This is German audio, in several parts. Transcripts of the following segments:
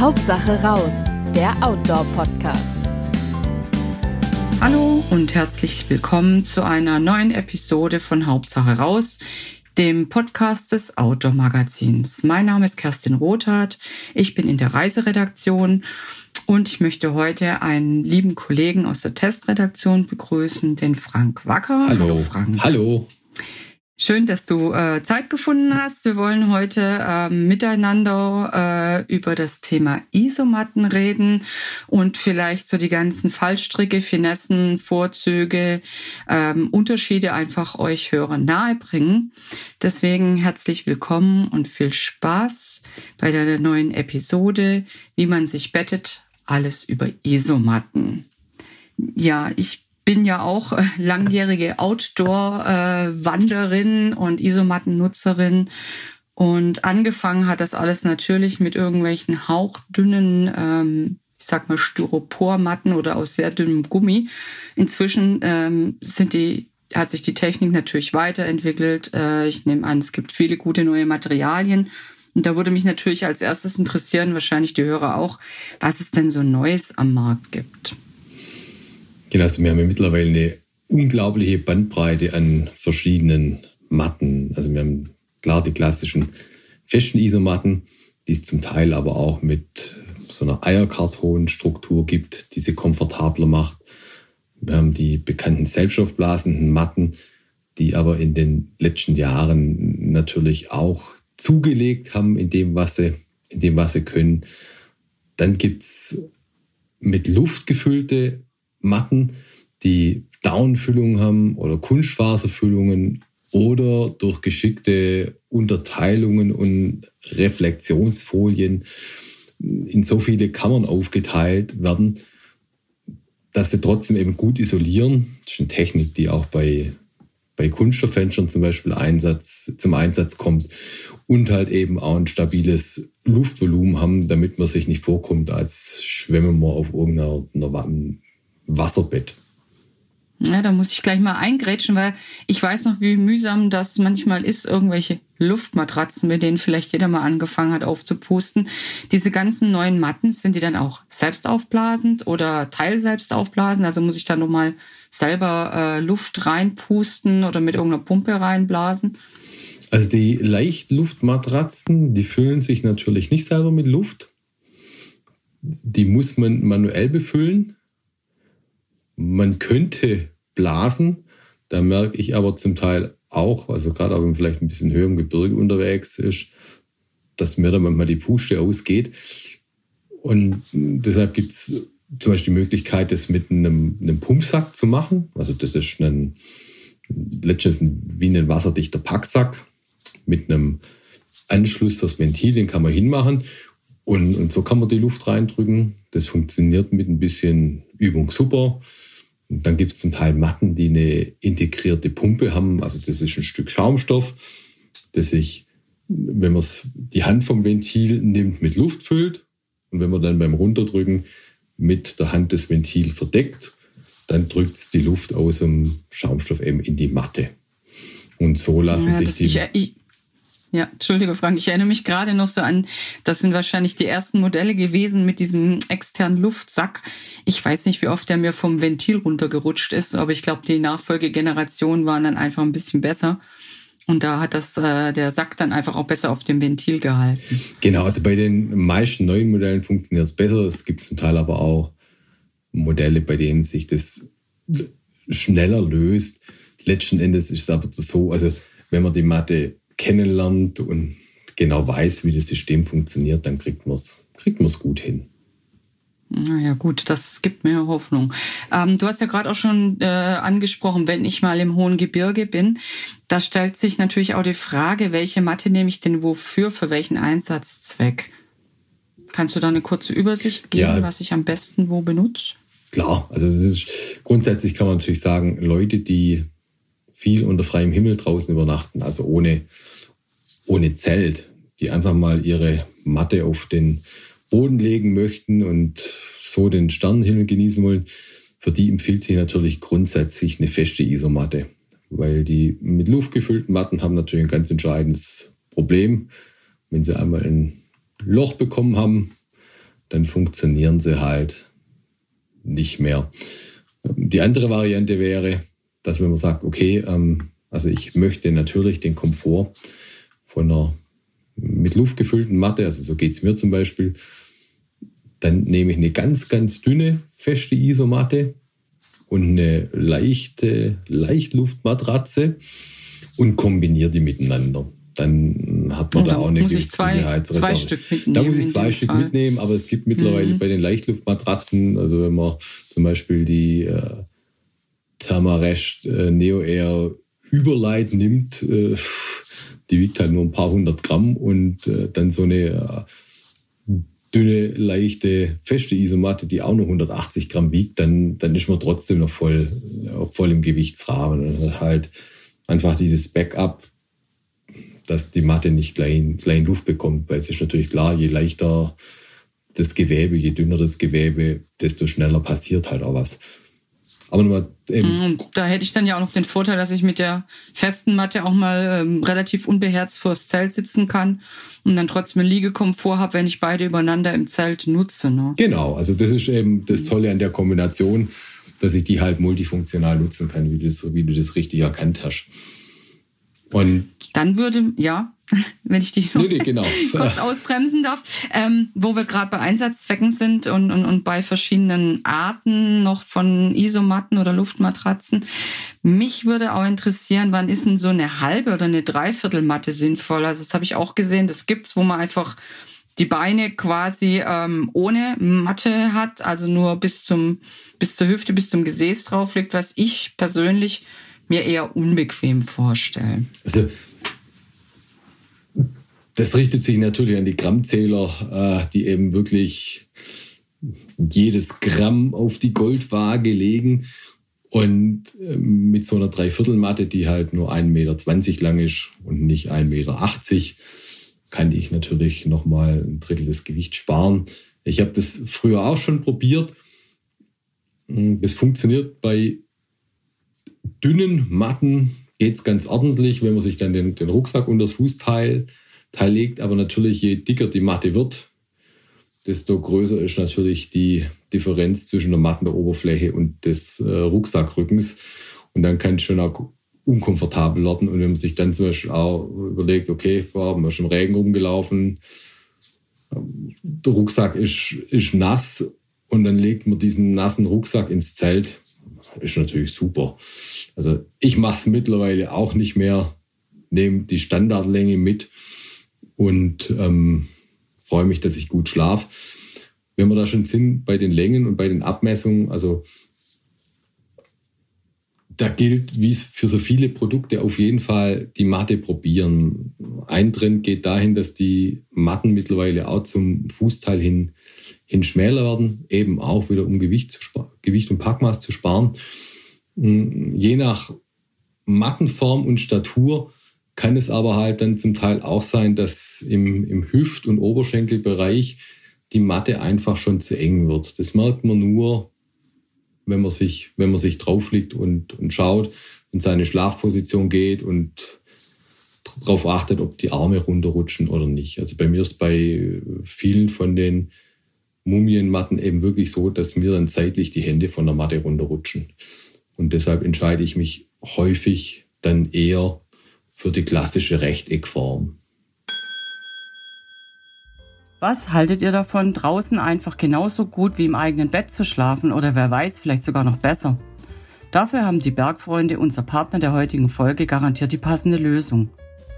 Hauptsache raus, der Outdoor-Podcast. Hallo und herzlich willkommen zu einer neuen Episode von Hauptsache raus, dem Podcast des Outdoor Magazins. Mein Name ist Kerstin Rothardt. Ich bin in der Reiseredaktion und ich möchte heute einen lieben Kollegen aus der Testredaktion begrüßen, den Frank Wacker. Hallo, Hallo Frank. Hallo. Schön, dass du äh, Zeit gefunden hast. Wir wollen heute äh, miteinander äh, über das Thema Isomatten reden und vielleicht so die ganzen Fallstricke, Finessen, Vorzüge, ähm, Unterschiede einfach euch Hörern nahebringen. Deswegen herzlich willkommen und viel Spaß bei der neuen Episode, wie man sich bettet, alles über Isomatten. Ja, ich bin ja auch äh, langjährige Outdoor-Wanderin und Isomatten-Nutzerin. Und angefangen hat das alles natürlich mit irgendwelchen hauchdünnen, ähm, ich sag mal, Styropormatten oder aus sehr dünnem Gummi. Inzwischen ähm, sind die, hat sich die Technik natürlich weiterentwickelt. Äh, ich nehme an, es gibt viele gute neue Materialien. Und da würde mich natürlich als erstes interessieren, wahrscheinlich die Hörer auch, was es denn so Neues am Markt gibt. Genau, also wir haben ja mittlerweile eine unglaubliche Bandbreite an verschiedenen Matten. Also wir haben klar die klassischen festen Isomatten, die es zum Teil aber auch mit so einer Eierkartonstruktur gibt, die sie komfortabler macht. Wir haben die bekannten selbstaufblasenden Matten, die aber in den letzten Jahren natürlich auch zugelegt haben in dem, was sie, in dem, was sie können. Dann gibt's mit Luft gefüllte Matten, die Downfüllungen haben oder Kunstfaserfüllungen oder durch geschickte Unterteilungen und Reflexionsfolien in so viele Kammern aufgeteilt werden, dass sie trotzdem eben gut isolieren. Das ist eine Technik, die auch bei, bei Kunststofffenstern zum Beispiel Einsatz, zum Einsatz kommt und halt eben auch ein stabiles Luftvolumen haben, damit man sich nicht vorkommt, als schwimmen wir auf irgendeiner Wasserbett. Ja, da muss ich gleich mal eingrätschen, weil ich weiß noch, wie mühsam das manchmal ist, irgendwelche Luftmatratzen, mit denen vielleicht jeder mal angefangen hat aufzupusten. Diese ganzen neuen Matten, sind die dann auch selbst aufblasend oder teil selbst aufblasen? Also muss ich da nochmal selber äh, Luft reinpusten oder mit irgendeiner Pumpe reinblasen? Also die Leichtluftmatratzen, die füllen sich natürlich nicht selber mit Luft. Die muss man manuell befüllen man könnte blasen, da merke ich aber zum Teil auch, also gerade wenn man vielleicht ein bisschen höher im Gebirge unterwegs ist, dass mir dann manchmal die Puste ausgeht. Und deshalb gibt es zum Beispiel die Möglichkeit, das mit einem, einem Pumpsack zu machen. Also das ist ein, letztens wie ein wasserdichter Packsack mit einem Anschluss das Ventil, den kann man hinmachen. Und, und so kann man die Luft reindrücken. Das funktioniert mit ein bisschen Übung super. Und dann gibt es zum Teil Matten, die eine integrierte Pumpe haben. Also das ist ein Stück Schaumstoff, das sich, wenn man die Hand vom Ventil nimmt, mit Luft füllt. Und wenn man dann beim Runterdrücken mit der Hand das Ventil verdeckt, dann drückt es die Luft aus dem Schaumstoff eben in die Matte. Und so lassen ja, sich die. Ich, ich, ja, Entschuldige, Frank. Ich erinnere mich gerade noch so an, das sind wahrscheinlich die ersten Modelle gewesen mit diesem externen Luftsack. Ich weiß nicht, wie oft der mir vom Ventil runtergerutscht ist, aber ich glaube, die Nachfolgegenerationen waren dann einfach ein bisschen besser. Und da hat das äh, der Sack dann einfach auch besser auf dem Ventil gehalten. Genau, also bei den meisten neuen Modellen funktioniert es besser. Es gibt zum Teil aber auch Modelle, bei denen sich das schneller löst. Letzten Endes ist es aber so, also wenn man die Matte kennenlernt und genau weiß, wie das System funktioniert, dann kriegt man es kriegt gut hin. Naja, gut, das gibt mir Hoffnung. Ähm, du hast ja gerade auch schon äh, angesprochen, wenn ich mal im hohen Gebirge bin, da stellt sich natürlich auch die Frage, welche Matte nehme ich denn wofür, für welchen Einsatzzweck? Kannst du da eine kurze Übersicht geben, ja, was ich am besten wo benutze? Klar, also ist grundsätzlich kann man natürlich sagen, Leute, die viel unter freiem Himmel draußen übernachten, also ohne, ohne Zelt, die einfach mal ihre Matte auf den Boden legen möchten und so den Sternenhimmel genießen wollen, für die empfiehlt sich natürlich grundsätzlich eine feste Isomatte, weil die mit Luft gefüllten Matten haben natürlich ein ganz entscheidendes Problem. Wenn sie einmal ein Loch bekommen haben, dann funktionieren sie halt nicht mehr. Die andere Variante wäre, dass wenn man sagt, okay, ähm, also ich möchte natürlich den Komfort von einer mit Luft gefüllten Matte, also so geht es mir zum Beispiel, dann nehme ich eine ganz, ganz dünne, feste Isomatte und eine leichte Leichtluftmatratze und kombiniere die miteinander. Dann hat man da auch eine gewisse Sicherheitsreserve. Da muss ich zwei Stück Fall. mitnehmen, aber es gibt mittlerweile mhm. bei den Leichtluftmatratzen, also wenn man zum Beispiel die äh, Thermarest äh, Neo Air Überlight nimmt, äh, die wiegt halt nur ein paar hundert Gramm und äh, dann so eine dünne, leichte, feste Isomatte, die auch nur 180 Gramm wiegt, dann, dann ist man trotzdem noch voll, voll im Gewichtsrahmen. Und halt einfach dieses Backup, dass die Matte nicht gleich, gleich Luft bekommt, weil es ist natürlich klar, je leichter das Gewebe, je dünner das Gewebe, desto schneller passiert halt auch was. Aber nochmal eben. Mm, da hätte ich dann ja auch noch den Vorteil, dass ich mit der festen Matte auch mal ähm, relativ unbeherzt vors Zelt sitzen kann und dann trotzdem Liegekomfort habe, wenn ich beide übereinander im Zelt nutze. Ne? Genau, also das ist eben das Tolle an der Kombination, dass ich die halt multifunktional nutzen kann, wie du das, wie du das richtig erkannt hast. Und dann würde, ja, wenn ich dich noch nee, nee, genau. kurz ausbremsen darf, ähm, wo wir gerade bei Einsatzzwecken sind und, und, und bei verschiedenen Arten noch von Isomatten oder Luftmatratzen. Mich würde auch interessieren, wann ist denn so eine halbe oder eine Dreiviertelmatte sinnvoll? Also das habe ich auch gesehen, das gibt's, wo man einfach die Beine quasi ähm, ohne Matte hat, also nur bis zum bis zur Hüfte, bis zum Gesäß drauf liegt, was ich persönlich mir eher unbequem vorstelle. Also das richtet sich natürlich an die Grammzähler, äh, die eben wirklich jedes Gramm auf die Goldwaage legen. Und ähm, mit so einer Dreiviertelmatte, die halt nur 1,20 Meter lang ist und nicht 1,80 Meter, kann ich natürlich nochmal ein Drittel des Gewichts sparen. Ich habe das früher auch schon probiert. Hm, das funktioniert bei dünnen Matten, geht es ganz ordentlich, wenn man sich dann den, den Rucksack unter das Fußteil Teil legt. Aber natürlich, je dicker die Matte wird, desto größer ist natürlich die Differenz zwischen der Mattenoberfläche und des äh, Rucksackrückens. Und dann kann es schon auch unkomfortabel werden. Und wenn man sich dann zum Beispiel auch überlegt, okay, vorher haben wir schon im Regen rumgelaufen, der Rucksack ist, ist nass und dann legt man diesen nassen Rucksack ins Zelt, ist natürlich super. Also ich mache es mittlerweile auch nicht mehr, nehme die Standardlänge mit und ähm, freue mich, dass ich gut schlafe. Wenn wir da schon sind bei den Längen und bei den Abmessungen, also da gilt, wie es für so viele Produkte, auf jeden Fall die Matte probieren. Ein Trend geht dahin, dass die Matten mittlerweile auch zum Fußteil hin, hin schmäler werden, eben auch wieder um Gewicht, Gewicht und Packmaß zu sparen. Hm, je nach Mattenform und Statur kann es aber halt dann zum Teil auch sein, dass im, im Hüft- und Oberschenkelbereich die Matte einfach schon zu eng wird. Das merkt man nur, wenn man sich, wenn man sich drauf liegt und, und schaut und seine Schlafposition geht und darauf achtet, ob die Arme runterrutschen oder nicht. Also bei mir ist bei vielen von den Mumienmatten eben wirklich so, dass mir dann seitlich die Hände von der Matte runterrutschen. Und deshalb entscheide ich mich häufig dann eher für die klassische Rechteckform. Was haltet ihr davon, draußen einfach genauso gut wie im eigenen Bett zu schlafen oder wer weiß, vielleicht sogar noch besser? Dafür haben die Bergfreunde, unser Partner der heutigen Folge, garantiert die passende Lösung.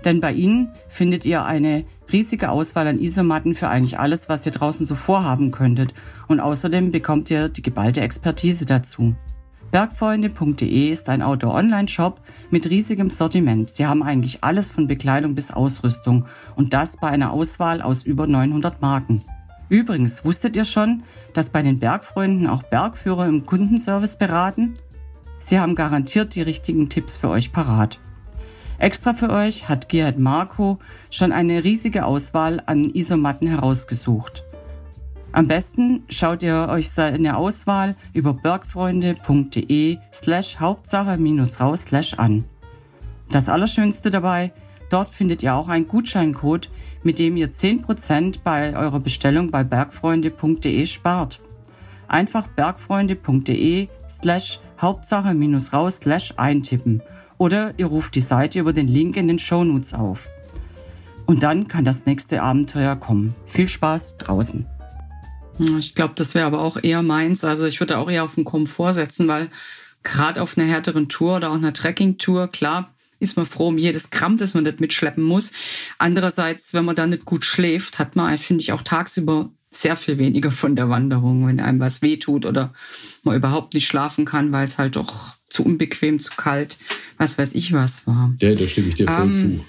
Denn bei ihnen findet ihr eine riesige Auswahl an Isomatten für eigentlich alles, was ihr draußen so vorhaben könntet. Und außerdem bekommt ihr die geballte Expertise dazu. Bergfreunde.de ist ein Outdoor-Online-Shop mit riesigem Sortiment. Sie haben eigentlich alles von Bekleidung bis Ausrüstung und das bei einer Auswahl aus über 900 Marken. Übrigens, wusstet ihr schon, dass bei den Bergfreunden auch Bergführer im Kundenservice beraten? Sie haben garantiert die richtigen Tipps für euch parat. Extra für euch hat Gerhard Marco schon eine riesige Auswahl an Isomatten herausgesucht. Am besten schaut ihr euch seine Auswahl über bergfreunde.de slash Hauptsache-raus slash an. Das Allerschönste dabei, Dort findet ihr auch einen Gutscheincode, mit dem ihr 10% bei eurer Bestellung bei bergfreunde.de spart. Einfach bergfreunde.de slash Hauptsache-raus slash eintippen oder ihr ruft die Seite über den Link in den Shownotes auf. Und dann kann das nächste Abenteuer kommen. Viel Spaß draußen. Ich glaube, das wäre aber auch eher meins. Also ich würde auch eher auf den Komfort setzen, weil gerade auf einer härteren Tour oder auch einer Trekking-Tour, klar, ist man froh um jedes Gramm, das man nicht mitschleppen muss. Andererseits, wenn man da nicht gut schläft, hat man, finde ich, auch tagsüber sehr viel weniger von der Wanderung, wenn einem was wehtut oder man überhaupt nicht schlafen kann, weil es halt doch zu unbequem, zu kalt, was weiß ich was war. Ja, da stimme ich dir voll ähm, zu.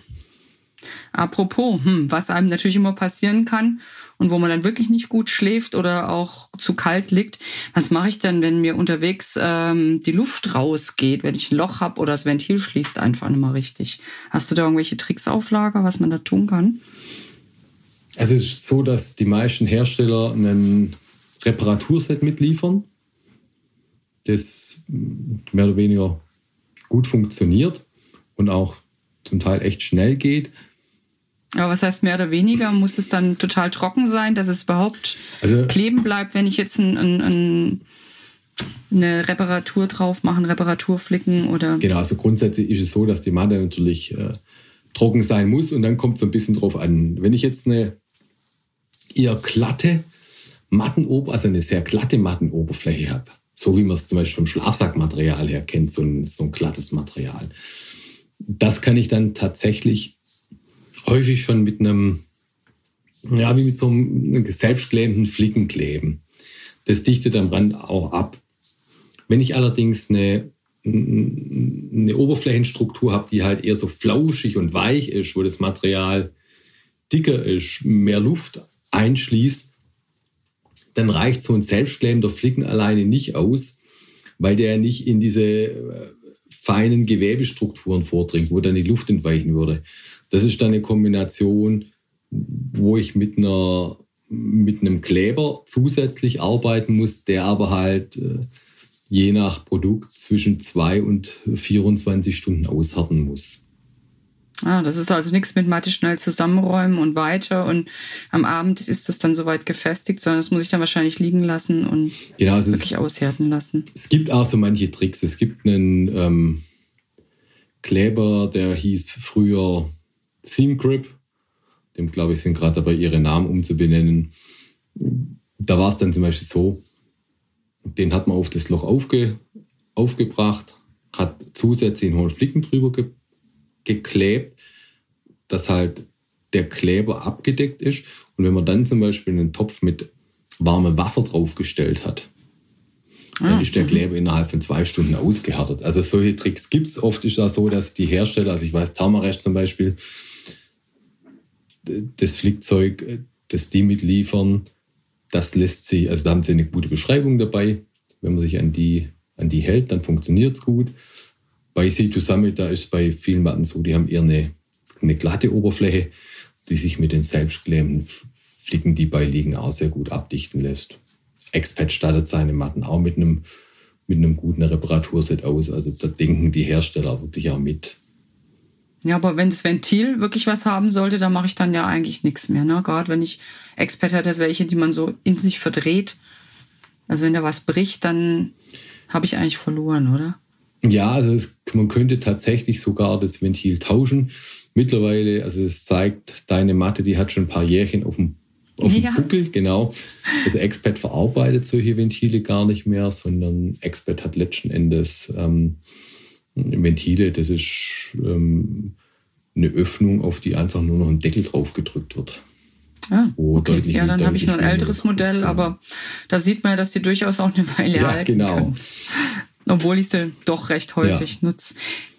Apropos, hm, was einem natürlich immer passieren kann und wo man dann wirklich nicht gut schläft oder auch zu kalt liegt, was mache ich denn, wenn mir unterwegs ähm, die Luft rausgeht, wenn ich ein Loch habe oder das Ventil schließt einfach nicht mehr richtig? Hast du da irgendwelche Tricks auf Lager, was man da tun kann? Also es ist so, dass die meisten Hersteller ein Reparaturset mitliefern, das mehr oder weniger gut funktioniert und auch zum Teil echt schnell geht. Aber was heißt mehr oder weniger? Muss es dann total trocken sein, dass es überhaupt also, kleben bleibt, wenn ich jetzt ein, ein, ein, eine Reparatur drauf mache, Reparaturflicken oder? Genau, also grundsätzlich ist es so, dass die Matte natürlich äh, trocken sein muss und dann kommt es so ein bisschen drauf an. Wenn ich jetzt eine eher glatte Mattenober, also eine sehr glatte Mattenoberfläche habe, so wie man es zum Beispiel vom Schlafsackmaterial her kennt, so ein, so ein glattes Material, das kann ich dann tatsächlich häufig schon mit einem, ja, wie mit so einem selbstklebenden Flicken kleben. Das dichtet am Rand auch ab. Wenn ich allerdings eine, eine Oberflächenstruktur habe, die halt eher so flauschig und weich ist, wo das Material dicker ist, mehr Luft einschließt, dann reicht so ein selbstklebender Flicken alleine nicht aus, weil der nicht in diese äh, feinen Gewebestrukturen vordringt, wo dann die Luft entweichen würde. Das ist dann eine Kombination, wo ich mit einer mit einem Kleber zusätzlich arbeiten muss, der aber halt äh, je nach Produkt zwischen zwei und 24 Stunden aushärten muss. Ah, das ist also nichts mit Mathe schnell zusammenräumen und weiter und am Abend ist das dann soweit gefestigt, sondern das muss ich dann wahrscheinlich liegen lassen und genau, wirklich ist, aushärten lassen. Es gibt auch so manche Tricks. Es gibt einen ähm, Kleber, der hieß früher Seam Grip. Dem, glaube ich, sind gerade dabei, ihre Namen umzubenennen. Da war es dann zum Beispiel so, den hat man auf das Loch aufge, aufgebracht, hat zusätzlich einen hohen Flicken drüber ge, geklebt, dass halt der Kleber abgedeckt ist. Und wenn man dann zum Beispiel einen Topf mit warmem Wasser draufgestellt hat, dann ah, ist der mhm. Kleber innerhalb von zwei Stunden ausgehärtet. Also solche Tricks gibt es. Oft ist das so, dass die Hersteller, also ich weiß, Thermarest zum Beispiel, das Flickzeug, das die mitliefern, das lässt sich, also da haben sie eine gute Beschreibung dabei. Wenn man sich an die, an die hält, dann funktioniert es gut. Bei C2 Summit, da ist bei vielen Matten so, die haben eher eine, eine glatte Oberfläche, die sich mit den selbstklebenden Flicken, die beiliegen, auch sehr gut abdichten lässt. Expat stattet seine Matten auch mit einem, mit einem guten Reparaturset aus. Also da denken die Hersteller wirklich auch mit. Ja, aber wenn das Ventil wirklich was haben sollte, dann mache ich dann ja eigentlich nichts mehr. Ne? Gerade wenn ich Expert hätte, das welche, die man so in sich verdreht. Also wenn da was bricht, dann habe ich eigentlich verloren, oder? Ja, also es, man könnte tatsächlich sogar das Ventil tauschen. Mittlerweile, also es zeigt, deine Matte, die hat schon ein paar Jährchen auf dem, auf dem ja. Buckel, genau. Also Expert verarbeitet solche Ventile gar nicht mehr, sondern Expert hat letzten Endes ähm, Ventile, das ist ähm, eine Öffnung, auf die einfach nur noch ein Deckel drauf gedrückt wird. Ah, okay. ja, dann habe ich noch ein älteres Modell, genau. aber da sieht man ja, dass die durchaus auch eine Weile ja, halten genau. Können. Obwohl ich sie doch recht häufig ja. nutze.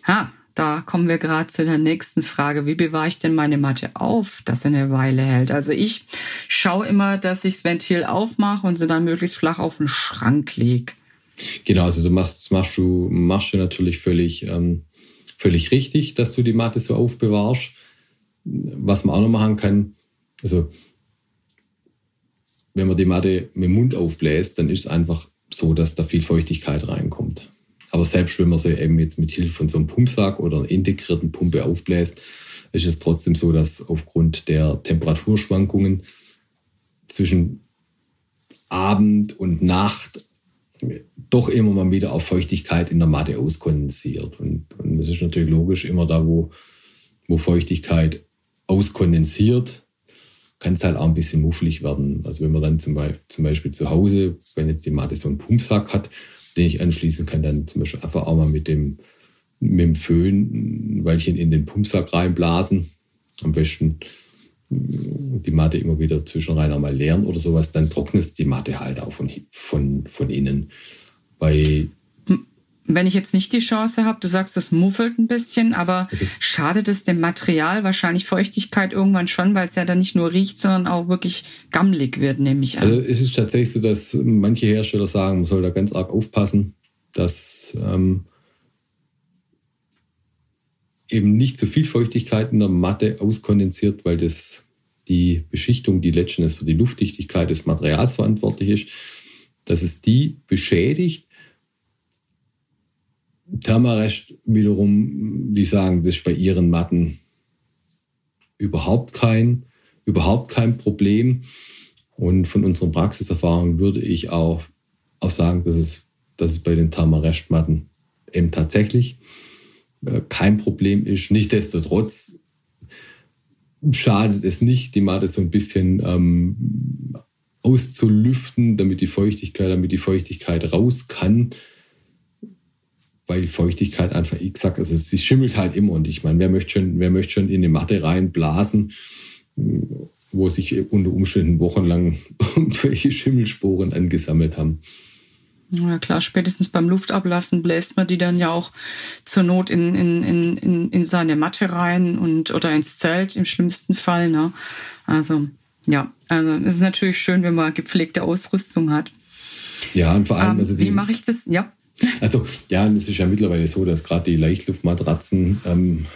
Ha, da kommen wir gerade zu der nächsten Frage. Wie bewahre ich denn meine Matte auf, dass sie eine Weile hält? Also ich schaue immer, dass ich das Ventil aufmache und sie dann möglichst flach auf den Schrank lege. Genau, also du machst, machst, du, machst du natürlich völlig, ähm, völlig richtig, dass du die Matte so aufbewahrst. Was man auch noch machen kann, also wenn man die Matte mit dem Mund aufbläst, dann ist es einfach so, dass da viel Feuchtigkeit reinkommt. Aber selbst wenn man sie eben jetzt mit Hilfe von so einem Pumpsack oder einer integrierten Pumpe aufbläst, ist es trotzdem so, dass aufgrund der Temperaturschwankungen zwischen Abend und Nacht doch immer mal wieder auf Feuchtigkeit in der Matte auskondensiert. Und, und das ist natürlich logisch, immer da, wo, wo Feuchtigkeit auskondensiert, kann es halt auch ein bisschen mufflig werden. Also wenn man dann zum Beispiel, zum Beispiel zu Hause, wenn jetzt die Matte so einen Pumpsack hat, den ich anschließen kann, dann zum Beispiel einfach auch mal mit dem, mit dem Föhn ein Weilchen in den Pumpsack reinblasen. Am besten die Matte immer wieder zwischenrein einmal leeren oder sowas, dann trocknet die Matte halt auch von, von, von innen. Bei wenn ich jetzt nicht die Chance habe, du sagst, das muffelt ein bisschen, aber also, schadet es dem Material wahrscheinlich Feuchtigkeit irgendwann schon, weil es ja dann nicht nur riecht, sondern auch wirklich gammelig wird, nehme ich an. Also es ist tatsächlich so, dass manche Hersteller sagen, man soll da ganz arg aufpassen, dass ähm, eben nicht zu viel Feuchtigkeit in der Matte auskondensiert, weil das die Beschichtung, die letztendlich für die Luftdichtigkeit des Materials verantwortlich ist, dass es die beschädigt. Thermarest wiederum, die sagen, das ist bei ihren Matten überhaupt kein, überhaupt kein Problem. Und von unseren Praxiserfahrungen würde ich auch, auch sagen, dass es, dass es bei den Thermarest-Matten eben tatsächlich äh, kein Problem ist. Nichtsdestotrotz schadet es nicht, die Matte so ein bisschen ähm, auszulüften, damit die Feuchtigkeit, damit die Feuchtigkeit raus kann. Weil die Feuchtigkeit einfach, ich sag, also sie schimmelt halt immer. Und ich meine, wer möchte schon, wer möchte schon in eine Matte reinblasen, wo sich unter Umständen wochenlang irgendwelche Schimmelsporen angesammelt haben. Ja klar, spätestens beim Luftablassen bläst man die dann ja auch zur Not in, in, in, in seine Matte rein und oder ins Zelt im schlimmsten Fall. Ne? Also ja, also es ist natürlich schön, wenn man gepflegte Ausrüstung hat. Ja, und vor allem, ähm, also die, wie mache ich das? Ja. Also ja, es ist ja mittlerweile so, dass gerade die Leichtluftmatratzen ähm,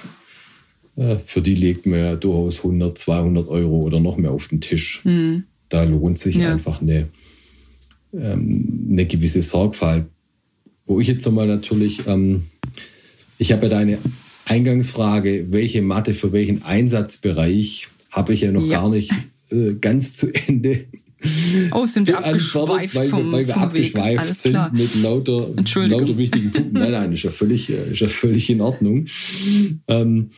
äh, für die legt man ja durchaus 100, 200 Euro oder noch mehr auf den Tisch. Mhm. Da lohnt sich ja. einfach eine ähm, eine gewisse Sorgfalt. Wo ich jetzt nochmal natürlich, ähm, ich habe ja deine Eingangsfrage, welche Mathe für welchen Einsatzbereich, habe ich ja noch ja. gar nicht äh, ganz zu Ende Oh, sind wir abgeschweift weil, vom, weil wir vom abgeschweift sind mit lauter, lauter wichtigen Punkten. Nein, nein, ist ja völlig, äh, ist ja völlig in Ordnung. Ähm,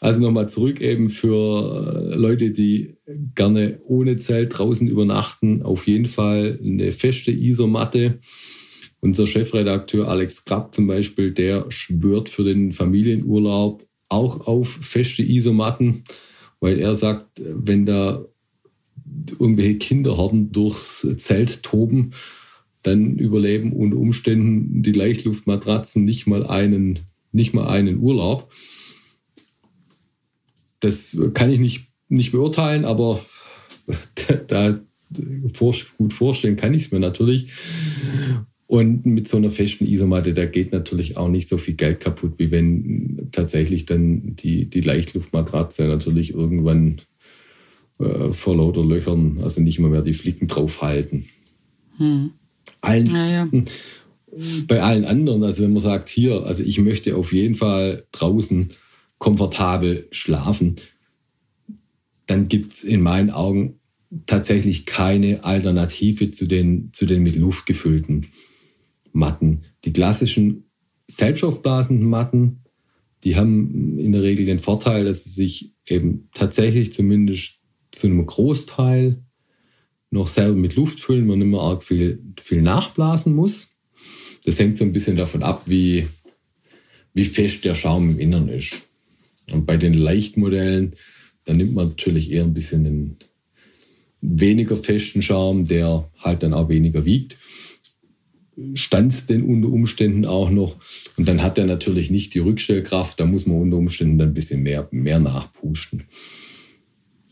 also nochmal zurück eben für äh, Leute, die gerne ohne Zelt draußen übernachten. Auf jeden Fall eine feste Isomatte. Unser Chefredakteur Alex Krapp zum Beispiel, der schwört für den Familienurlaub auch auf feste Isomatten, weil er sagt, wenn da irgendwelche Kinderhorden durchs Zelt toben, dann überleben unter Umständen die Leichtluftmatratzen nicht mal einen, nicht mal einen Urlaub. Das kann ich nicht, nicht beurteilen, aber da gut vorstellen kann ich es mir natürlich. Und mit so einer festen Isomatte, da geht natürlich auch nicht so viel Geld kaputt, wie wenn tatsächlich dann die, die Leichtluftmatratze natürlich irgendwann äh, vor lauter Löchern, also nicht immer mehr die Flicken draufhalten. Hm. Allen, ja, ja. Bei allen anderen, also wenn man sagt, hier, also ich möchte auf jeden Fall draußen komfortabel schlafen, dann gibt es in meinen Augen tatsächlich keine Alternative zu den, zu den mit Luft gefüllten Matten. Die klassischen selbstaufblasenden Matten, die haben in der Regel den Vorteil, dass sie sich eben tatsächlich zumindest zu einem Großteil noch selber mit Luft füllen, man immer arg viel, viel nachblasen muss. Das hängt so ein bisschen davon ab, wie, wie fest der Schaum im Innern ist. Und bei den Leichtmodellen, da nimmt man natürlich eher ein bisschen einen weniger festen Schaum, der halt dann auch weniger wiegt. Stanzt den unter Umständen auch noch. Und dann hat er natürlich nicht die Rückstellkraft, da muss man unter Umständen dann ein bisschen mehr, mehr nachpusten.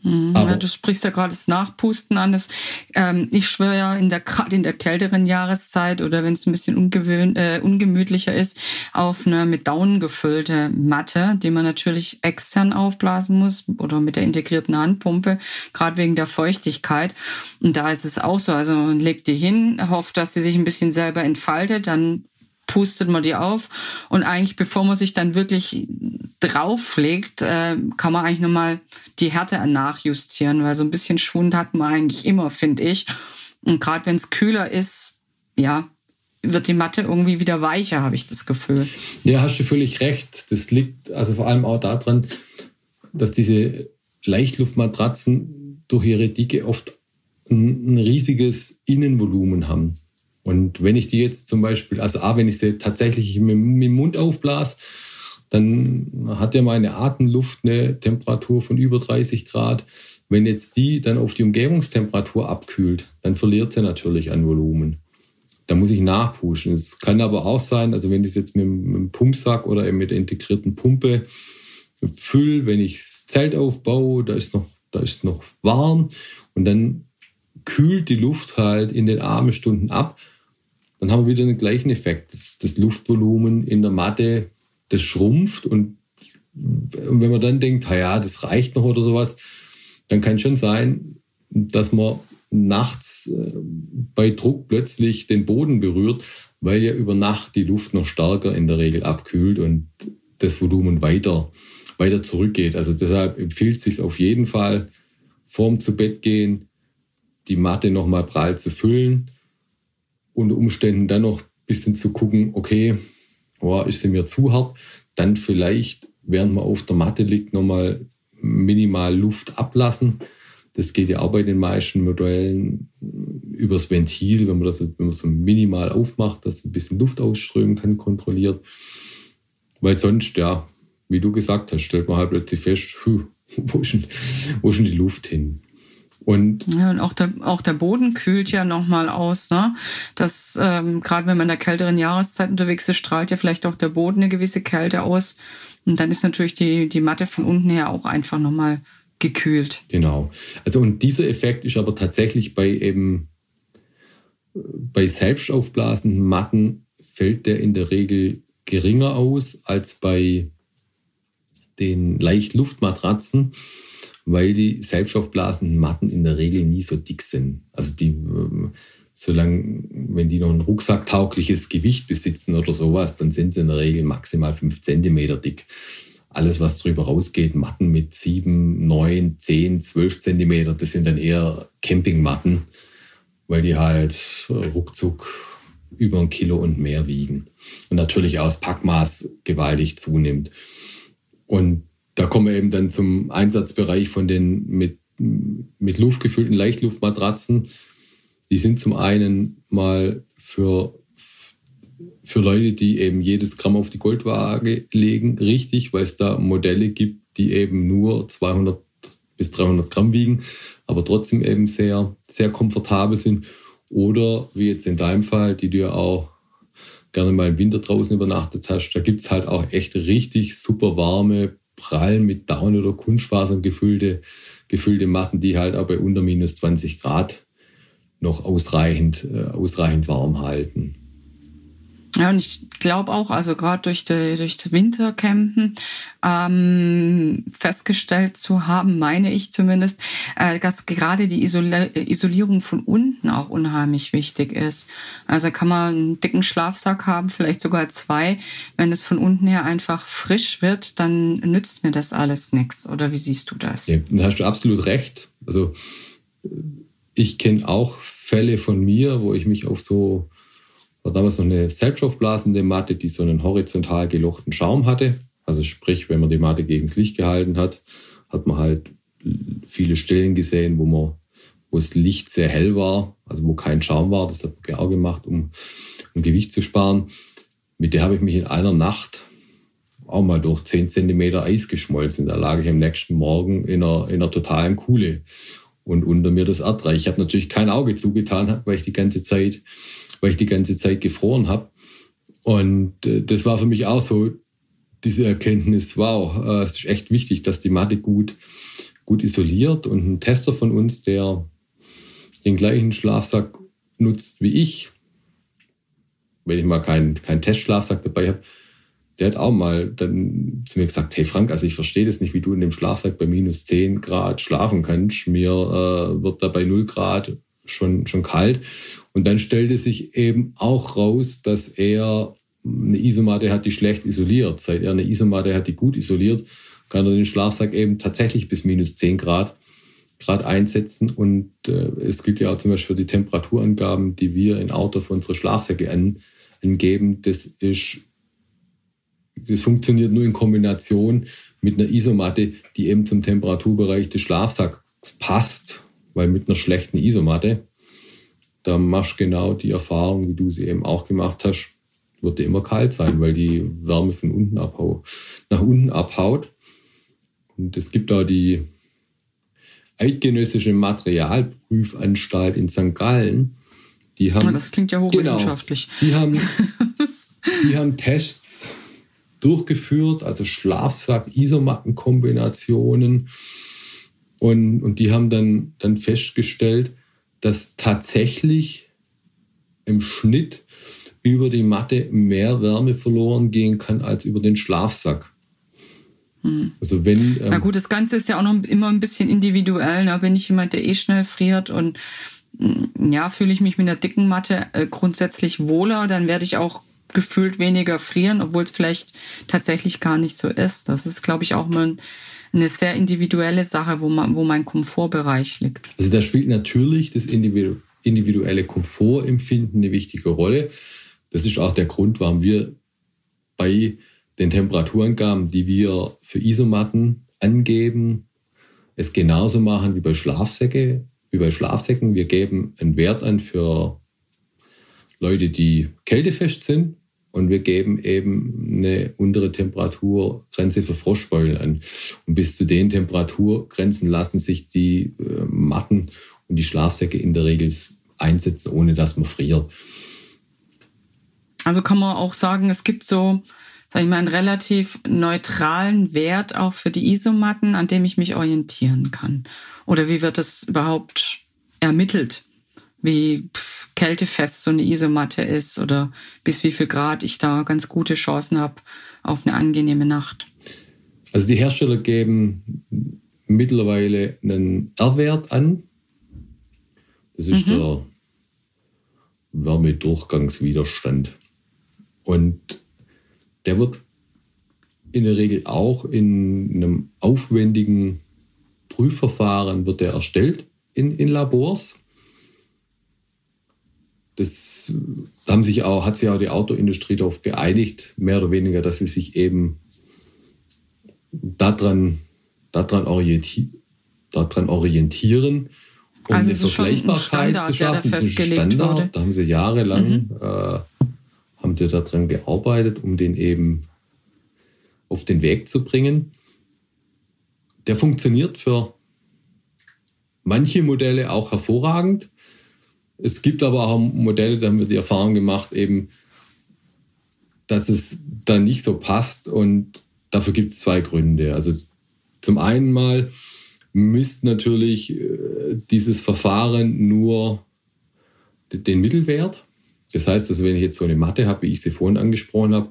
Mhm, ja, du sprichst ja gerade das Nachpusten an. Das, ähm, ich schwöre ja in der gerade in der kälteren Jahreszeit oder wenn es ein bisschen ungewöhn, äh, ungemütlicher ist, auf eine mit Daunen gefüllte Matte, die man natürlich extern aufblasen muss oder mit der integrierten Handpumpe, gerade wegen der Feuchtigkeit. Und da ist es auch so. Also man legt die hin, hofft, dass sie sich ein bisschen selber entfaltet, dann pustet man die auf. Und eigentlich, bevor man sich dann wirklich drauflegt, äh, kann man eigentlich nochmal die Härte nachjustieren, weil so ein bisschen Schwund hat man eigentlich immer, finde ich. Und gerade wenn es kühler ist, ja, wird die Matte irgendwie wieder weicher, habe ich das Gefühl. Ja, hast du völlig recht. Das liegt also vor allem auch daran, dass diese Leichtluftmatratzen durch ihre Dicke oft ein, ein riesiges Innenvolumen haben. Und wenn ich die jetzt zum Beispiel, also A, wenn ich sie tatsächlich mit, dem Mund aufblas, dann hat ja meine Atemluft eine Temperatur von über 30 Grad. Wenn jetzt die dann auf die Umgebungstemperatur abkühlt, dann verliert sie natürlich an Volumen. Da muss ich nachpushen. Es kann aber auch sein, also wenn ich es jetzt mit, einem Pumpsack oder mit der integrierten Pumpe fülle, wenn ich das Zelt aufbaue, da ist noch, noch warm und dann kühlt die Luft halt in den Abendstunden ab dann haben wir wieder den gleichen Effekt. Das, das Luftvolumen in der Matte, das schrumpft und, wenn man dann denkt, ja, das reicht noch oder sowas, dann kann schon sein, dass man nachts äh, bei Druck plötzlich den Boden berührt, weil ja über Nacht die Luft noch stärker in der Regel abkühlt und das Volumen weiter, weiter zurückgeht. Also deshalb empfiehlt es sich auf jeden Fall, vorm zu Bett gehen, die Matte nochmal prall zu füllen unter Umständen dann noch ein bisschen zu gucken, okay, oh, ist sie mir zu hart, dann vielleicht, während man auf der Matte liegt, nochmal minimal Luft ablassen. Das geht ja auch bei den meisten Modellen übers Ventil, wenn man das wenn man so minimal aufmacht, dass ein bisschen Luft ausströmen kann, kontrolliert. Weil sonst, ja, wie du gesagt hast, stellt man halt plötzlich fest, denn, wo ist denn die Luft hin? Und, ja, und auch der, auch der Boden kühlt ja nochmal aus. Ne? Das, ähm, gerade wenn man in der kälteren Jahreszeit unterwegs ist, strahlt ja vielleicht auch der Boden eine gewisse Kälte aus. Und dann ist natürlich die, die Matte von unten her auch einfach nochmal gekühlt. Genau. Also und dieser Effekt ist aber tatsächlich bei eben bei selbst aufblasenden Matten fällt der in der Regel geringer aus als bei den Leichtluftmatratzen weil die selbstaufblasenden Matten in der Regel nie so dick sind. Also die, ähm, solange, wenn die noch ein rucksacktaugliches Gewicht besitzen oder sowas, dann sind sie in der Regel maximal fünf Zentimeter dick. Alles, was drüber rausgeht, Matten mit sieben, neun, zehn, zwölf Zentimeter, das sind dann eher Campingmatten, weil die halt ruckzuck über ein Kilo und mehr wiegen. Und natürlich auch das Packmaß gewaltig zunimmt. Und da kommen wir eben dann zum Einsatzbereich von den mit, mit Luft gefüllten Leichtluftmatratzen. Die sind zum einen mal für, für Leute, die eben jedes Gramm auf die Goldwaage legen, richtig, weil es da Modelle gibt, die eben nur 200 bis 300 Gramm wiegen, aber trotzdem eben sehr, sehr komfortabel sind. Oder wie jetzt in deinem Fall, die du ja auch gerne mal im Winter draußen übernachtet hast, da gibt es halt auch echt richtig super warme, prall mit Down oder Kunstfasern gefüllte, gefüllte Matten, die halt auch bei unter minus 20 Grad noch ausreichend, äh, ausreichend warm halten. Ja, und ich glaube auch, also gerade durch, durch das Wintercampen ähm, festgestellt zu haben, meine ich zumindest, äh, dass gerade die Isol Isolierung von unten auch unheimlich wichtig ist. Also kann man einen dicken Schlafsack haben, vielleicht sogar zwei. Wenn es von unten her einfach frisch wird, dann nützt mir das alles nichts. Oder wie siehst du das? Ja, da hast du absolut recht. Also ich kenne auch Fälle von mir, wo ich mich auf so war damals noch eine selbstaufblasende Matte, die so einen horizontal gelochten Schaum hatte. Also sprich, wenn man die Matte gegen das Licht gehalten hat, hat man halt viele Stellen gesehen, wo man, wo das Licht sehr hell war, also wo kein Schaum war. Das hat man auch gemacht, um, um Gewicht zu sparen. Mit der habe ich mich in einer Nacht auch mal durch 10 Zentimeter Eis geschmolzen. Da lag ich am nächsten Morgen in einer, in einer totalen Kuhle und unter mir das Erdreich. Ich habe natürlich kein Auge zugetan, weil ich die ganze Zeit weil ich die ganze Zeit gefroren habe. Und äh, das war für mich auch so diese Erkenntnis, wow, äh, es ist echt wichtig, dass die Matte gut, gut isoliert. Und ein Tester von uns, der den gleichen Schlafsack nutzt wie ich, wenn ich mal keinen kein Testschlafsack dabei habe, der hat auch mal dann zu mir gesagt, hey Frank, also ich verstehe das nicht, wie du in dem Schlafsack bei minus 10 Grad schlafen kannst. Mir äh, wird da bei 0 Grad schon, schon kalt. Und dann stellte sich eben auch raus, dass er eine Isomatte hat, die schlecht isoliert. Seit er eine Isomatte hat, die gut isoliert, kann er den Schlafsack eben tatsächlich bis minus 10 Grad, Grad einsetzen. Und äh, es gilt ja auch zum Beispiel für die Temperaturangaben, die wir in Auto für unsere Schlafsäcke an, angeben. Das ist, das funktioniert nur in Kombination mit einer Isomatte, die eben zum Temperaturbereich des Schlafsacks passt. Weil mit einer schlechten Isomatte, da machst du genau die Erfahrung, wie du sie eben auch gemacht hast, wird dir immer kalt sein, weil die Wärme von unten abhaut, nach unten abhaut. Und es gibt da die Eidgenössische Materialprüfanstalt in St. Gallen. Die haben, das klingt ja hochwissenschaftlich. Genau, die, haben, die haben Tests durchgeführt, also Schlafsack-Isomatten-Kombinationen. Und, und die haben dann, dann festgestellt, dass tatsächlich im Schnitt über die Matte mehr Wärme verloren gehen kann als über den Schlafsack. Hm. Also wenn, ähm, Na gut, das Ganze ist ja auch noch immer ein bisschen individuell. Ne? Bin ich jemand, der eh schnell friert und mm, ja, fühle ich mich mit einer dicken Matte äh, grundsätzlich wohler, dann werde ich auch gefühlt weniger frieren, obwohl es vielleicht tatsächlich gar nicht so ist. Das ist, glaube ich, auch mal eine sehr individuelle Sache, wo, man, wo mein Komfortbereich liegt. Also da spielt natürlich das individuelle Komfortempfinden eine wichtige Rolle. Das ist auch der Grund, warum wir bei den Temperaturangaben, die wir für Isomatten angeben, es genauso machen wie bei Schlafsäcke, wie bei Schlafsäcken. Wir geben einen Wert an für Leute, die kältefest sind und wir geben eben eine untere Temperaturgrenze für Froschbeulen an. Und bis zu den Temperaturgrenzen lassen sich die äh, Matten und die Schlafsäcke in der Regel einsetzen, ohne dass man friert. Also kann man auch sagen, es gibt so, sag ich mal, einen relativ neutralen Wert auch für die Isomatten, an dem ich mich orientieren kann. Oder wie wird das überhaupt ermittelt? Wie kältefest so eine Isomatte ist oder bis wie viel Grad ich da ganz gute Chancen habe auf eine angenehme Nacht. Also die Hersteller geben mittlerweile einen R-Wert an. Das ist mhm. der Wärmedurchgangswiderstand. Und der wird in der Regel auch in einem aufwendigen Prüfverfahren wird der erstellt in, in Labors. Das da haben sich auch, hat sich auch die Autoindustrie darauf geeinigt, mehr oder weniger, dass sie sich eben daran, daran, orienti daran orientieren, um also eine Vergleichbarkeit ein zu schaffen. Das ist ein Standard, wurde. da haben sie jahrelang mhm. äh, haben sie daran gearbeitet, um den eben auf den Weg zu bringen. Der funktioniert für manche Modelle auch hervorragend. Es gibt aber auch Modelle, da haben wir die Erfahrung gemacht, eben, dass es dann nicht so passt und dafür gibt es zwei Gründe. Also zum einen mal misst natürlich äh, dieses Verfahren nur den Mittelwert. Das heißt, dass wenn ich jetzt so eine Matte habe, wie ich sie vorhin angesprochen habe,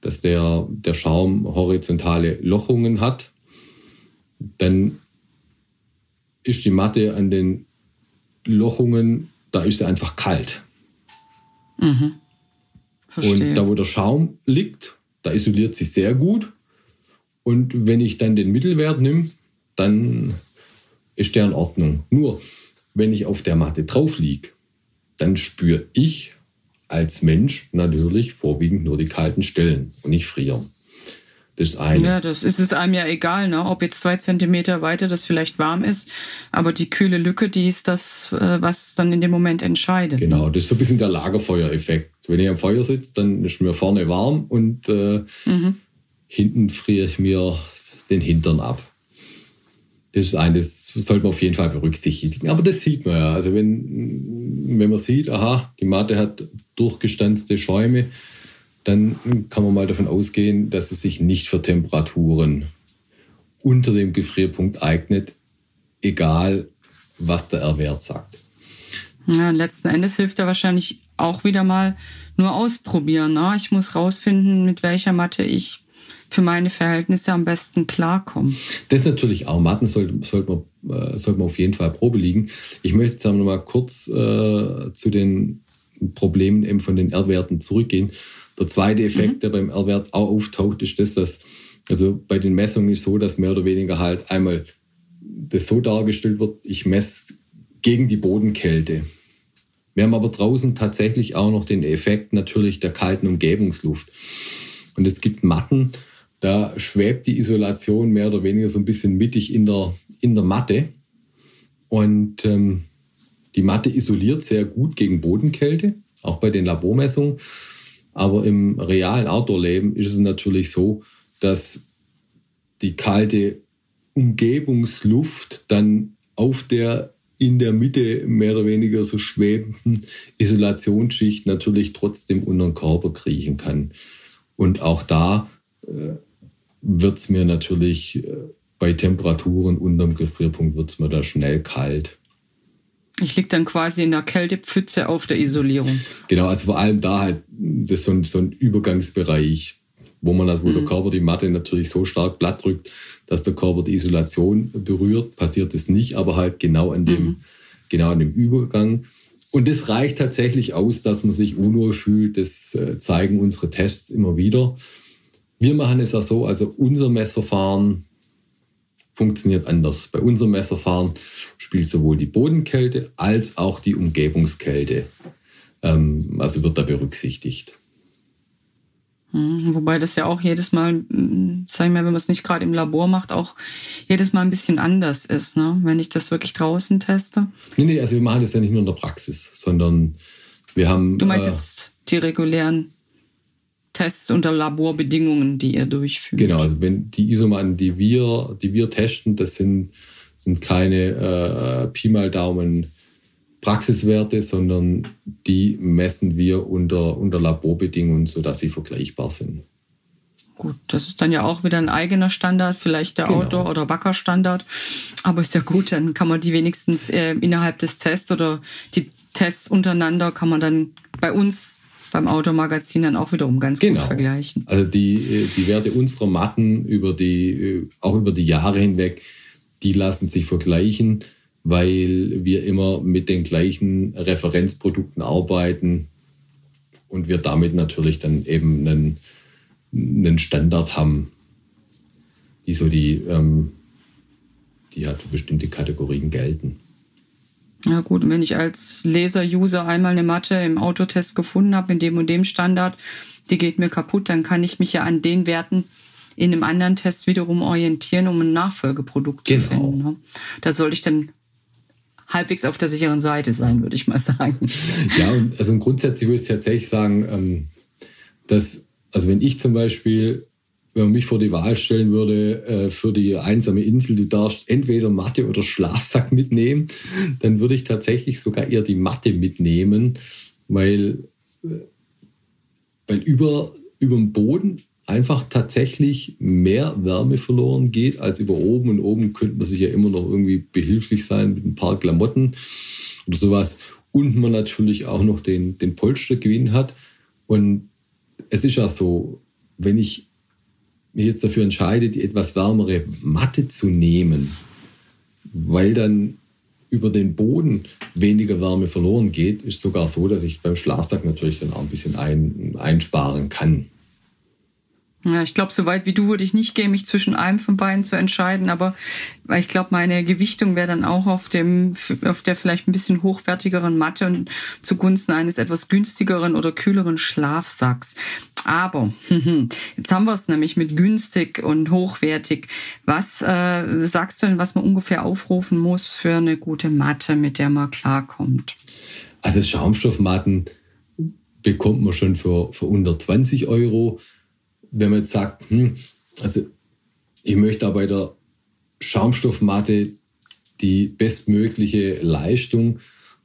dass der, der Schaum horizontale Lochungen hat, dann ist die Matte an den Lochungen da ist sie einfach kalt. Mhm. Und da, wo der Schaum liegt, da isoliert sie sehr gut. Und wenn ich dann den Mittelwert nehme, dann ist der in Ordnung. Nur, wenn ich auf der Matte drauf liege, dann spüre ich als Mensch natürlich vorwiegend nur die kalten Stellen und nicht frieren. Das eine. Ja, das ist es einem ja egal, ne? ob jetzt zwei Zentimeter weiter das vielleicht warm ist, aber die kühle Lücke, die ist das, äh, was dann in dem Moment entscheidet. Genau, das ist so ein bisschen der Lagerfeuereffekt. Wenn ich am Feuer sitze, dann ist mir vorne warm und äh, mhm. hinten friere ich mir den Hintern ab. Das ist eines, das sollte man auf jeden Fall berücksichtigen. Aber das sieht man ja. Also wenn, wenn man sieht, aha, die Matte hat durchgestanzte Schäume, dann kann man mal davon ausgehen, dass es sich nicht für Temperaturen unter dem Gefrierpunkt eignet, egal was der R-Wert sagt. Ja, letzten Endes hilft er wahrscheinlich auch wieder mal nur ausprobieren. Ne? Ich muss rausfinden, mit welcher Matte ich für meine Verhältnisse am besten klarkomme. Das natürlich auch. Matten sollte, sollte, man, äh, sollte man auf jeden Fall Probe liegen. Ich möchte jetzt noch mal kurz äh, zu den Problemen eben von den R-Werten zurückgehen. Der zweite Effekt, mhm. der beim R-Wert auch auftaucht, ist das, dass also bei den Messungen ist so, dass mehr oder weniger halt einmal das so dargestellt wird, ich messe gegen die Bodenkälte. Wir haben aber draußen tatsächlich auch noch den Effekt natürlich der kalten Umgebungsluft. Und es gibt Matten, da schwebt die Isolation mehr oder weniger so ein bisschen mittig in der, in der Matte. Und ähm, die Matte isoliert sehr gut gegen Bodenkälte, auch bei den Labormessungen. Aber im realen Outdoor-Leben ist es natürlich so, dass die kalte Umgebungsluft dann auf der in der Mitte mehr oder weniger so schwebenden Isolationsschicht natürlich trotzdem unter den Körper kriechen kann. Und auch da äh, wird es mir natürlich äh, bei Temperaturen unterm Gefrierpunkt wird es mir da schnell kalt. Ich liege dann quasi in der Kältepfütze auf der Isolierung. Genau, also vor allem da halt, das ist so ein, so ein Übergangsbereich, wo man wo mhm. der Körper die Matte natürlich so stark platt drückt, dass der Körper die Isolation berührt. Passiert es nicht, aber halt genau an dem, mhm. genau an dem Übergang. Und das reicht tatsächlich aus, dass man sich unwohl fühlt. Das äh, zeigen unsere Tests immer wieder. Wir machen es ja so, also unser Messverfahren funktioniert anders. Bei unserem Messverfahren spielt sowohl die Bodenkälte als auch die Umgebungskälte, ähm, also wird da berücksichtigt. Hm, wobei das ja auch jedes Mal, hm, sag ich mal, wenn man es nicht gerade im Labor macht, auch jedes Mal ein bisschen anders ist, ne? wenn ich das wirklich draußen teste. Nee, nee, also wir machen das ja nicht nur in der Praxis, sondern wir haben. Du meinst äh, jetzt die regulären Tests unter Laborbedingungen, die ihr durchführt. Genau, also wenn die Isomaten, die wir, die wir testen, das sind, sind keine äh, Pi mal Daumen Praxiswerte, sondern die messen wir unter, unter Laborbedingungen, sodass sie vergleichbar sind. Gut, das ist dann ja auch wieder ein eigener Standard, vielleicht der genau. Outdoor- oder Wacker-Standard. Aber ist ja gut, dann kann man die wenigstens äh, innerhalb des Tests oder die Tests untereinander kann man dann bei uns beim Automagazin dann auch wiederum ganz genau. gut vergleichen. Also die, äh, die Werte unserer Matten über die, äh, auch über die Jahre hinweg, die lassen sich vergleichen, weil wir immer mit den gleichen Referenzprodukten arbeiten und wir damit natürlich dann eben einen, einen Standard haben, die so die, ähm, die halt für bestimmte Kategorien gelten. Ja gut, und wenn ich als Laser-User einmal eine Matte im Autotest gefunden habe, in dem und dem Standard, die geht mir kaputt, dann kann ich mich ja an den Werten in einem anderen Test wiederum orientieren, um ein Nachfolgeprodukt genau. zu finden. Ne? Da soll ich dann halbwegs auf der sicheren Seite sein, würde ich mal sagen. Ja, und also grundsätzlich würde ich tatsächlich sagen, ähm, dass, also wenn ich zum Beispiel wenn man mich vor die Wahl stellen würde, äh, für die einsame Insel, du darfst entweder Matte oder Schlafsack mitnehmen, dann würde ich tatsächlich sogar eher die Matte mitnehmen, weil, äh, weil über, über dem Boden einfach tatsächlich mehr Wärme verloren geht als über oben. Und oben könnte man sich ja immer noch irgendwie behilflich sein mit ein paar Klamotten oder sowas. Und man natürlich auch noch den, den Polstergewinn hat. Und es ist ja so, wenn ich mich jetzt dafür entscheide, die etwas wärmere Matte zu nehmen, weil dann über den Boden weniger Wärme verloren geht, ist sogar so, dass ich beim Schlafsack natürlich dann auch ein bisschen ein, einsparen kann. Ja, ich glaube, so weit wie du würde ich nicht gehen, mich zwischen einem von beiden zu entscheiden, aber ich glaube, meine Gewichtung wäre dann auch auf dem, auf der vielleicht ein bisschen hochwertigeren Matte und zugunsten eines etwas günstigeren oder kühleren Schlafsacks. Aber jetzt haben wir es nämlich mit günstig und hochwertig. Was äh, sagst du denn, was man ungefähr aufrufen muss für eine gute Matte, mit der man klarkommt? Also Schaumstoffmatten bekommt man schon für, für unter 20 Euro wenn man jetzt sagt, hm, also ich möchte aber bei der Schaumstoffmatte die bestmögliche Leistung,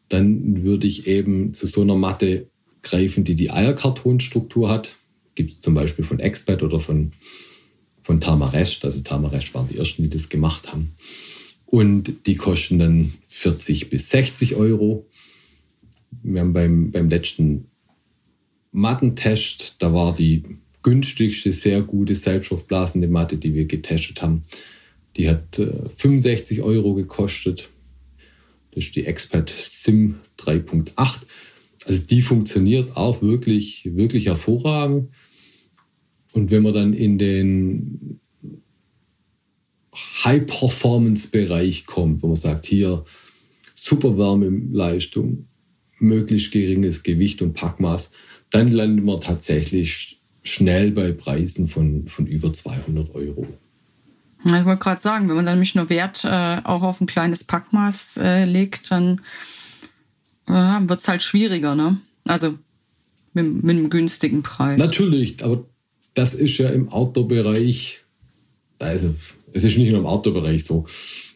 dann würde ich eben zu so einer Matte greifen, die die Eierkartonstruktur hat. Gibt es zum Beispiel von Expert oder von, von Tamarest. Also Tamarest waren die ersten, die das gemacht haben. Und die kosten dann 40 bis 60 Euro. Wir haben beim, beim letzten Mattentest, da war die günstigste, sehr gute selbststoffblasende Matte, die wir getestet haben. Die hat äh, 65 Euro gekostet. Das ist die Expert Sim 3.8. Also die funktioniert auch wirklich, wirklich hervorragend. Und wenn man dann in den High-Performance-Bereich kommt, wo man sagt, hier super Wärmeleistung, möglichst geringes Gewicht und Packmaß, dann landet man tatsächlich schnell bei Preisen von, von über 200 Euro. Ich wollte gerade sagen, wenn man dann nämlich nur Wert äh, auch auf ein kleines Packmaß äh, legt, dann äh, wird es halt schwieriger, ne? Also mit, mit einem günstigen Preis. Natürlich, aber das ist ja im Outdoor-Bereich, also es ist nicht nur im Outdoor-Bereich so.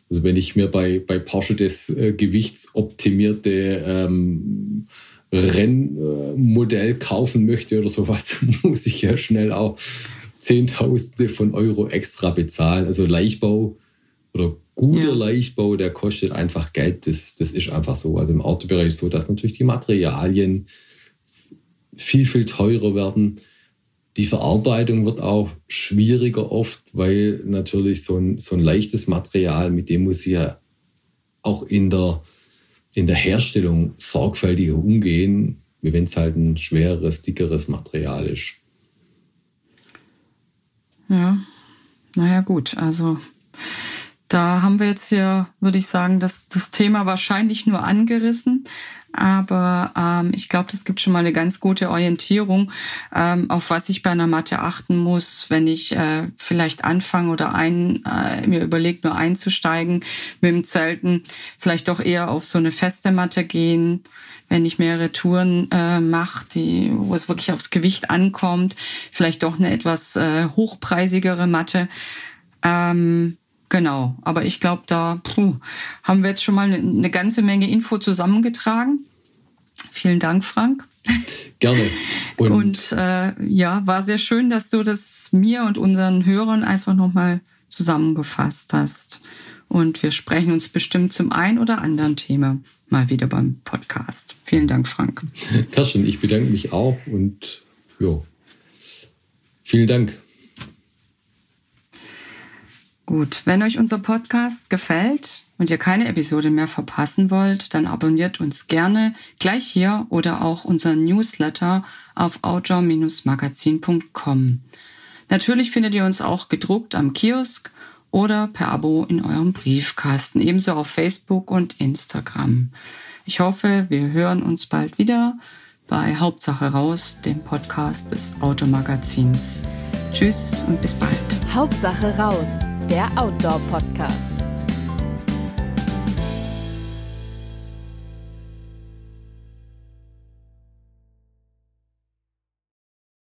Also wenn ich mir bei, bei Porsche das äh, gewichtsoptimierte ähm, Rennmodell kaufen möchte oder sowas, muss ich ja schnell auch Zehntausende von Euro extra bezahlen. Also Leichtbau oder guter ja. Leichtbau, der kostet einfach Geld. Das, das ist einfach so. Also im Autobereich so, dass natürlich die Materialien viel, viel teurer werden. Die Verarbeitung wird auch schwieriger oft, weil natürlich so ein, so ein leichtes Material, mit dem muss ich ja auch in der, in der Herstellung sorgfältiger umgehen, wie wenn es halt ein schwereres, dickeres Material ist. Ja, naja gut, also da haben wir jetzt hier, würde ich sagen, das, das Thema wahrscheinlich nur angerissen. Aber ähm, ich glaube, das gibt schon mal eine ganz gute Orientierung, ähm, auf was ich bei einer Matte achten muss, wenn ich äh, vielleicht anfange oder ein, äh, mir überlege, nur einzusteigen mit dem Zelten. Vielleicht doch eher auf so eine feste Matte gehen, wenn ich mehrere Touren äh, mache, die, wo es wirklich aufs Gewicht ankommt. Vielleicht doch eine etwas äh, hochpreisigere Matte. Ähm, Genau, aber ich glaube, da puh, haben wir jetzt schon mal eine, eine ganze Menge Info zusammengetragen. Vielen Dank, Frank. Gerne. Und, und äh, ja, war sehr schön, dass du das mir und unseren Hörern einfach nochmal zusammengefasst hast. Und wir sprechen uns bestimmt zum ein oder anderen Thema mal wieder beim Podcast. Vielen Dank, Frank. Karsten, ich bedanke mich auch und ja, vielen Dank. Gut, wenn euch unser Podcast gefällt und ihr keine Episode mehr verpassen wollt, dann abonniert uns gerne gleich hier oder auch unseren Newsletter auf outdoor-magazin.com. Natürlich findet ihr uns auch gedruckt am Kiosk oder per Abo in eurem Briefkasten, ebenso auf Facebook und Instagram. Ich hoffe, wir hören uns bald wieder bei Hauptsache raus, dem Podcast des Automagazins. Tschüss und bis bald. Hauptsache raus der Outdoor-Podcast.